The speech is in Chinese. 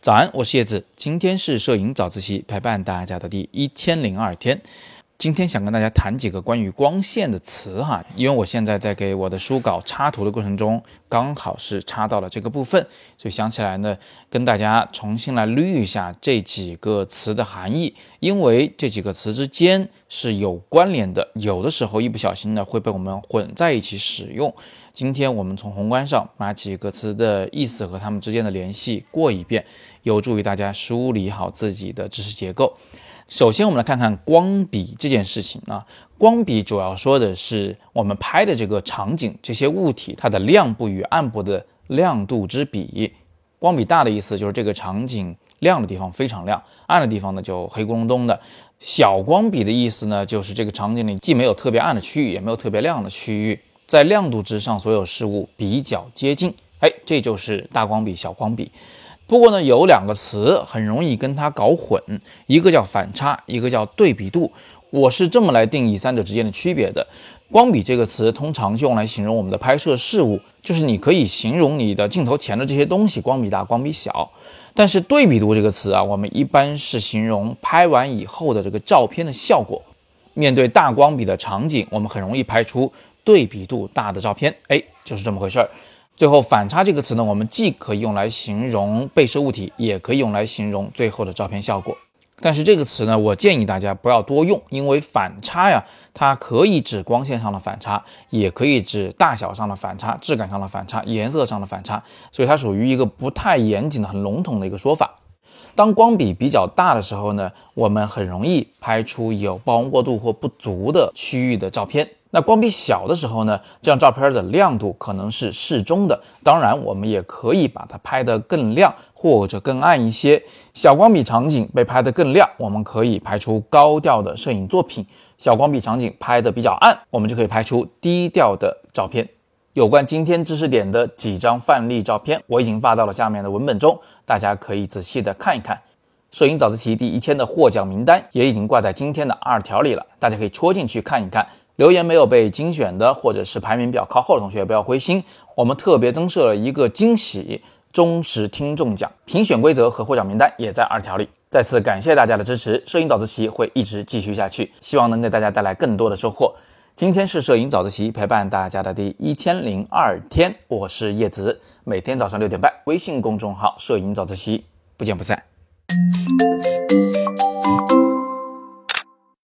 早安，我是叶子，今天是摄影早自习陪伴大家的第一千零二天。今天想跟大家谈几个关于光线的词哈，因为我现在在给我的书稿插图的过程中，刚好是插到了这个部分，所以想起来呢，跟大家重新来捋一下这几个词的含义，因为这几个词之间是有关联的，有的时候一不小心呢会被我们混在一起使用。今天我们从宏观上把几个词的意思和它们之间的联系过一遍，有助于大家梳理好自己的知识结构。首先，我们来看看光比这件事情啊。光比主要说的是我们拍的这个场景，这些物体它的亮部与暗部的亮度之比。光比大的意思就是这个场景亮的地方非常亮，暗的地方呢就黑咕隆咚的。小光比的意思呢，就是这个场景里既没有特别暗的区域，也没有特别亮的区域，在亮度之上所有事物比较接近。哎，这就是大光比、小光比。不过呢，有两个词很容易跟它搞混，一个叫反差，一个叫对比度。我是这么来定义三者之间的区别的。光比这个词通常用来形容我们的拍摄事物，就是你可以形容你的镜头前的这些东西光比大、光比小。但是对比度这个词啊，我们一般是形容拍完以后的这个照片的效果。面对大光比的场景，我们很容易拍出对比度大的照片。哎，就是这么回事儿。最后，反差这个词呢，我们既可以用来形容被摄物体，也可以用来形容最后的照片效果。但是这个词呢，我建议大家不要多用，因为反差呀，它可以指光线上的反差，也可以指大小上的反差、质感上的反差、颜色上的反差，所以它属于一个不太严谨的、很笼统的一个说法。当光比比较大的时候呢，我们很容易拍出有曝光过度或不足的区域的照片。那光比小的时候呢，这张照片的亮度可能是适中的。当然，我们也可以把它拍得更亮或者更暗一些。小光比场景被拍得更亮，我们可以拍出高调的摄影作品；小光比场景拍得比较暗，我们就可以拍出低调的照片。有关今天知识点的几张范例照片，我已经发到了下面的文本中，大家可以仔细的看一看。摄影早自习第一千的获奖名单也已经挂在今天的二条里了，大家可以戳进去看一看。留言没有被精选的，或者是排名比较靠后的同学，不要灰心，我们特别增设了一个惊喜忠实听众奖，评选规则和获奖名单也在二条里。再次感谢大家的支持，摄影早自习会一直继续下去，希望能给大家带来更多的收获。今天是摄影早自习陪伴大家的第一千零二天，我是叶子，每天早上六点半，微信公众号摄影早自习，不见不散。